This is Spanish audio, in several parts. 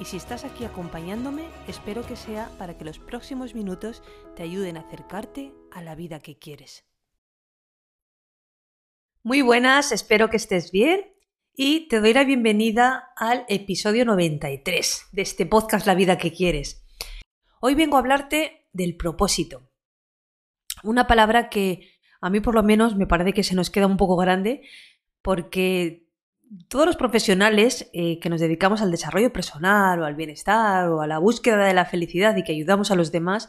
y si estás aquí acompañándome, espero que sea para que los próximos minutos te ayuden a acercarte a la vida que quieres. Muy buenas, espero que estés bien y te doy la bienvenida al episodio 93 de este podcast La vida que quieres. Hoy vengo a hablarte del propósito. Una palabra que a mí por lo menos me parece que se nos queda un poco grande porque todos los profesionales eh, que nos dedicamos al desarrollo personal o al bienestar o a la búsqueda de la felicidad y que ayudamos a los demás,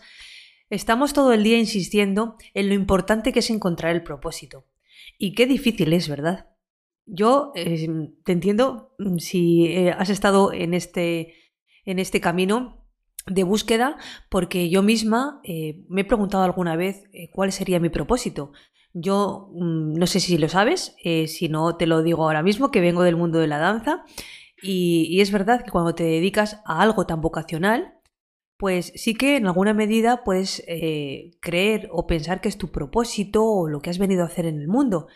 estamos todo el día insistiendo en lo importante que es encontrar el propósito. Y qué difícil es, ¿verdad? Yo eh, te entiendo mm, si eh, has estado en este, en este camino de búsqueda, porque yo misma me he preguntado alguna vez cuál sería mi propósito. Yo mm, no sé si lo sabes, eh, si no te lo digo ahora mismo, que vengo del mundo de la danza y, es verdad que cuando te dedicas a algo tan vocacional, pues sí que en alguna medida puedes eh, creer o pensar que es tu propósito o lo que has venido a hacer en el mundo.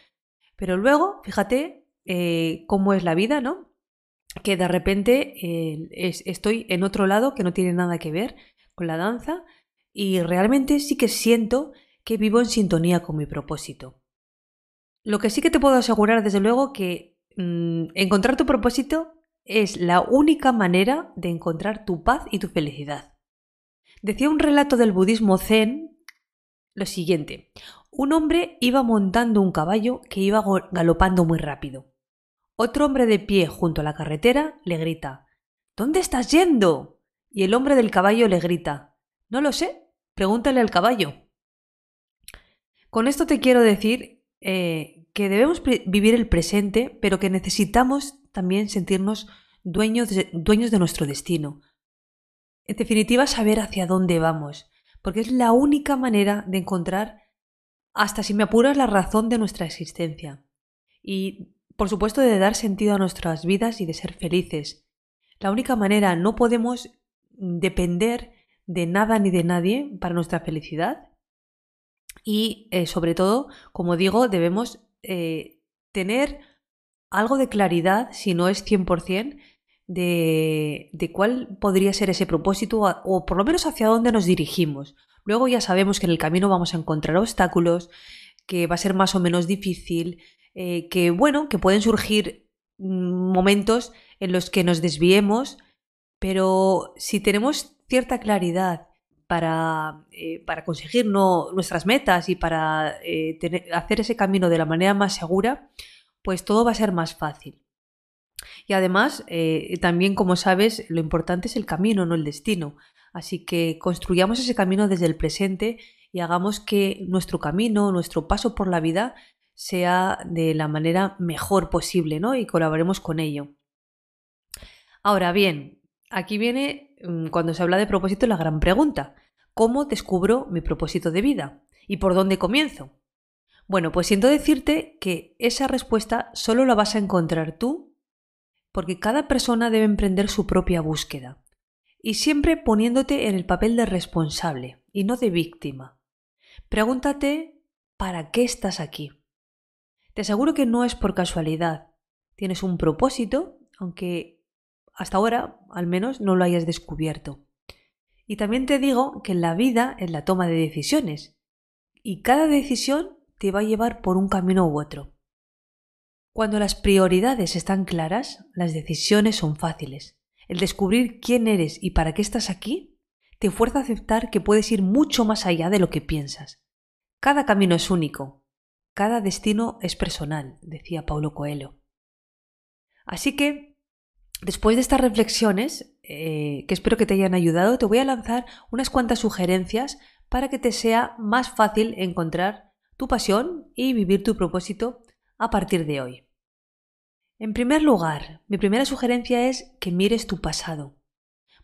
Pero luego, fíjate eh, cómo es la vida, ¿no? Que de repente estoy en otro lado que no tiene nada que ver con la danza y realmente sí que siento que vivo en sintonía con mi propósito. Lo que sí que te puedo asegurar, desde luego, que mm, encontrar tu propósito es la única manera de encontrar tu paz y tu felicidad. Decía un relato del budismo zen lo siguiente. Un hombre iba montando un caballo que iba galopando muy rápido. Otro hombre de pie junto a la carretera le grita ¿Dónde estás yendo? Y el hombre del caballo le grita No lo sé, pregúntale al caballo. Con esto te quiero decir eh, que debemos vivir el presente, pero que necesitamos también sentirnos dueños de, dueños de nuestro destino. En definitiva, saber hacia dónde vamos, porque es la única manera de encontrar, hasta si me apuras, la razón de nuestra existencia. Y, por supuesto, de dar sentido a nuestras vidas y de ser felices. La única manera, no podemos depender de nada ni de nadie para nuestra felicidad y eh, sobre todo, como digo, debemos eh, tener algo de claridad, si no es 100%, de, de cuál podría ser ese propósito o por lo menos hacia dónde nos dirigimos. Luego ya sabemos que en el camino vamos a encontrar obstáculos, que va a ser más o menos difícil, eh, que bueno, que pueden surgir mm, momentos en los que nos desviemos, pero si tenemos cierta claridad para, eh, para conseguir nuestras metas y para eh, hacer ese camino de la manera más segura, pues todo va a ser más fácil. Y además, eh, también como sabes, lo importante es el camino, no el destino. Así que construyamos ese camino desde el presente y hagamos que nuestro camino, nuestro paso por la vida sea de la manera mejor posible, ¿no? Y colaboremos con ello. Ahora bien, aquí viene, mm, cuando se habla de propósito, la gran pregunta. ¿Cómo descubro mi propósito de vida? ¿Y por dónde comienzo? Bueno, pues siento decirte que esa respuesta solo la vas a encontrar tú, porque cada persona debe emprender su propia búsqueda, y siempre poniéndote en el papel de responsable y no de víctima. Pregúntate, ¿para qué estás aquí? Te aseguro que no es por casualidad. Tienes un propósito, aunque hasta ahora al menos no lo hayas descubierto. Y también te digo que la vida es la toma de decisiones, y cada decisión te va a llevar por un camino u otro. Cuando las prioridades están claras, las decisiones son fáciles. El descubrir quién eres y para qué estás aquí te fuerza a aceptar que puedes ir mucho más allá de lo que piensas. Cada camino es único, cada destino es personal, decía Paulo Coelho. Así que Después de estas reflexiones, eh, que espero que te hayan ayudado, te voy a lanzar unas cuantas sugerencias para que te sea más fácil encontrar tu pasión y vivir tu propósito a partir de hoy. En primer lugar, mi primera sugerencia es que mires tu pasado.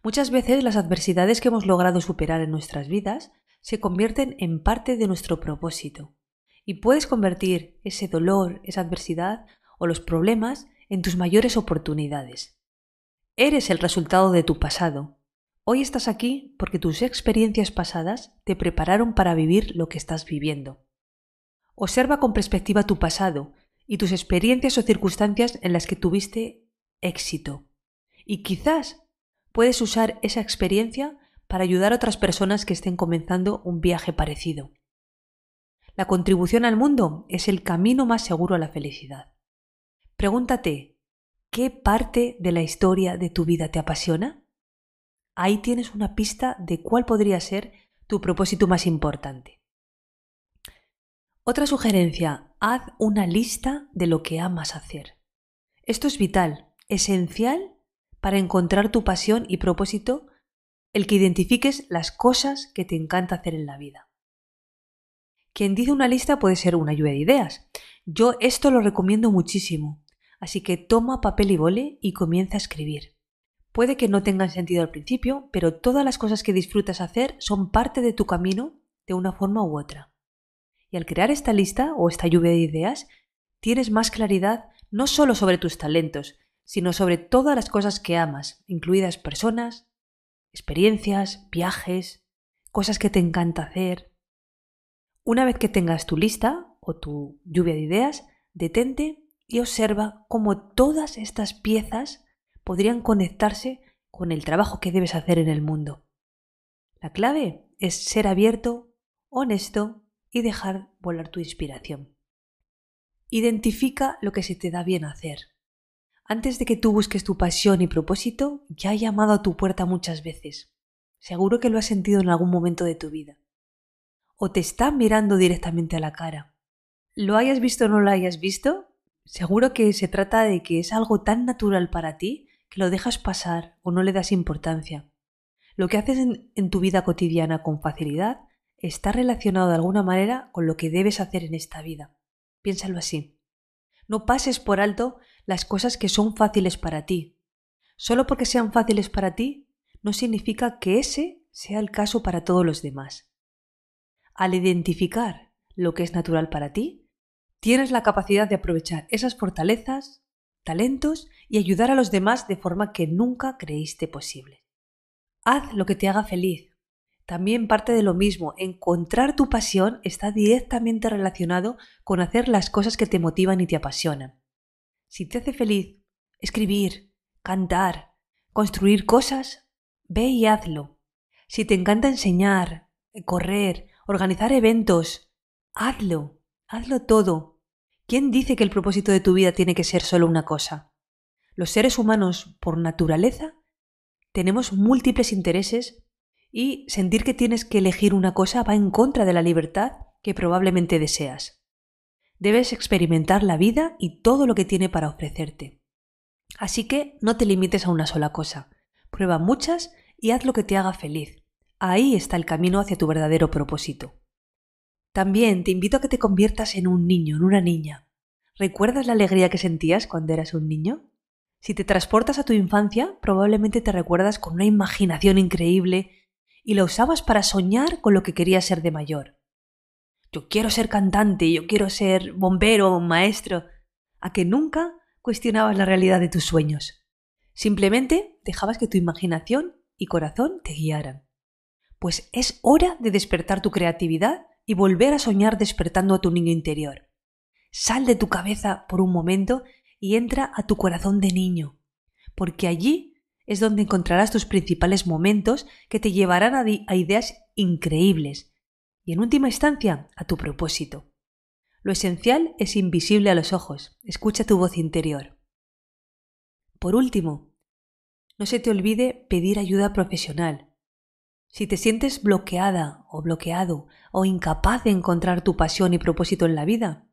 Muchas veces las adversidades que hemos logrado superar en nuestras vidas se convierten en parte de nuestro propósito y puedes convertir ese dolor, esa adversidad o los problemas en tus mayores oportunidades. Eres el resultado de tu pasado. Hoy estás aquí porque tus experiencias pasadas te prepararon para vivir lo que estás viviendo. Observa con perspectiva tu pasado y tus experiencias o circunstancias en las que tuviste éxito. Y quizás puedes usar esa experiencia para ayudar a otras personas que estén comenzando un viaje parecido. La contribución al mundo es el camino más seguro a la felicidad. Pregúntate, ¿qué parte de la historia de tu vida te apasiona? Ahí tienes una pista de cuál podría ser tu propósito más importante. Otra sugerencia, haz una lista de lo que amas hacer. Esto es vital, esencial para encontrar tu pasión y propósito, el que identifiques las cosas que te encanta hacer en la vida. Quien dice una lista puede ser una lluvia de ideas. Yo esto lo recomiendo muchísimo, así que toma papel y bole y comienza a escribir. Puede que no tengan sentido al principio, pero todas las cosas que disfrutas hacer son parte de tu camino de una forma u otra. Y al crear esta lista o esta lluvia de ideas, tienes más claridad no solo sobre tus talentos, sino sobre todas las cosas que amas, incluidas personas, experiencias, viajes, cosas que te encanta hacer. Una vez que tengas tu lista o tu lluvia de ideas, detente y observa cómo todas estas piezas podrían conectarse con el trabajo que debes hacer en el mundo. La clave es ser abierto, honesto y dejar volar tu inspiración. Identifica lo que se te da bien hacer. Antes de que tú busques tu pasión y propósito, ya ha llamado a tu puerta muchas veces. Seguro que lo has sentido en algún momento de tu vida. O te está mirando directamente a la cara. Lo hayas visto o no lo hayas visto, seguro que se trata de que es algo tan natural para ti que lo dejas pasar o no le das importancia. Lo que haces en, tu vida cotidiana con facilidad está relacionado de alguna manera con lo que debes hacer en esta vida. Piénsalo así. No pases por alto las cosas que son fáciles para ti. Solo porque sean fáciles para ti no significa que ese sea el caso para todos los demás. Al identificar lo que es natural para ti, tienes la capacidad de aprovechar esas fortalezas, talentos y ayudar a los demás de forma que nunca creíste posible. Haz lo que te haga feliz, también parte de lo mismo, encontrar tu pasión está directamente relacionado con hacer las cosas que te motivan y te apasionan. Si te hace feliz escribir, cantar, construir cosas, ve y hazlo. Si te encanta enseñar, correr, organizar eventos, hazlo, hazlo todo. ¿Quién dice que el propósito de tu vida tiene que ser solo una cosa? Los seres humanos, por naturaleza, tenemos múltiples intereses y sentir que tienes que elegir una cosa va en contra de la libertad que probablemente deseas. Debes experimentar la vida y todo lo que tiene para ofrecerte. Así que no te limites a una sola cosa. Prueba muchas y haz lo que te haga feliz. Ahí está el camino hacia tu verdadero propósito. También te invito a que te conviertas en un niño, en una niña. ¿Recuerdas la alegría que sentías cuando eras un niño? Si te transportas a tu infancia, probablemente te recuerdas con una imaginación increíble y la usabas para soñar con lo que querías ser de mayor. Yo quiero ser cantante, yo quiero ser bombero o maestro, a que nunca cuestionabas la realidad de tus sueños. Simplemente dejabas que tu imaginación y corazón te guiaran. Pues es hora de despertar tu creatividad y volver a soñar despertando a tu niño interior. Sal de tu cabeza por un momento y entra a tu corazón de niño, porque allí es donde encontrarás tus principales momentos que te llevarán a, ideas increíbles y en última instancia a tu propósito. Lo esencial es invisible a los ojos. Escucha tu voz interior. Por último, no se te olvide pedir ayuda profesional. Si te sientes bloqueada o bloqueado o incapaz de encontrar tu pasión y propósito en la vida,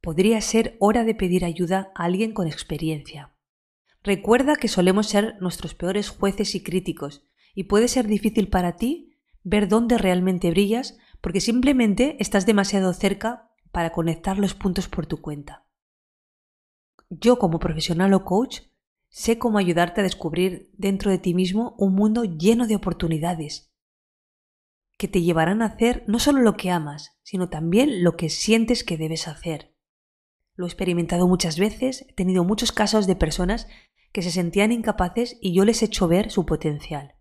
podría ser hora de pedir ayuda a alguien con experiencia. Recuerda que solemos ser nuestros peores jueces y críticos, y puede ser difícil para ti ver dónde realmente brillas porque simplemente estás demasiado cerca para conectar los puntos por tu cuenta. Yo como profesional o coach sé cómo ayudarte a descubrir dentro de ti mismo un mundo lleno de oportunidades. Que te llevarán a hacer no solo lo que amas, sino también lo que sientes que debes hacer. Lo he experimentado muchas veces, he tenido muchos casos de personas que se sentían incapaces y yo les he hecho ver su potencial.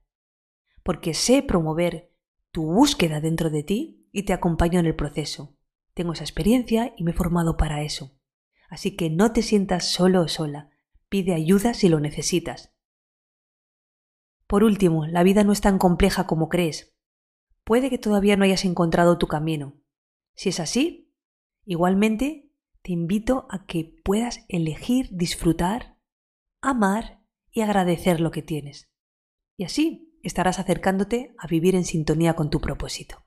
Porque sé promover tu búsqueda dentro de ti y te acompaño en el proceso. Tengo esa experiencia y me he formado para eso. Así que no te sientas solo o sola. Pide ayuda si lo necesitas. Por último, la vida no es tan compleja como crees. Puede que todavía no hayas encontrado tu camino. Si es así, igualmente te invito a que puedas elegir disfrutar, amar y agradecer lo que tienes. Y así estarás acercándote a vivir en sintonía con tu propósito.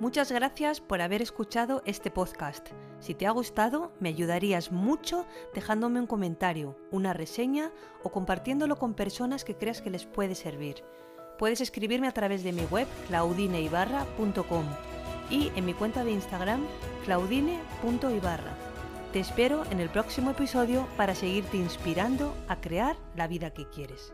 Muchas gracias por haber escuchado este podcast. Si te ha gustado, me ayudarías mucho dejándome un comentario, una reseña o compartiéndolo con personas que creas que les puede servir. Puedes escribirme a través de mi web claudineibarra.com y en mi cuenta de Instagram claudine.ibarra. Te espero en el próximo episodio para seguirte inspirando a crear la vida que quieres.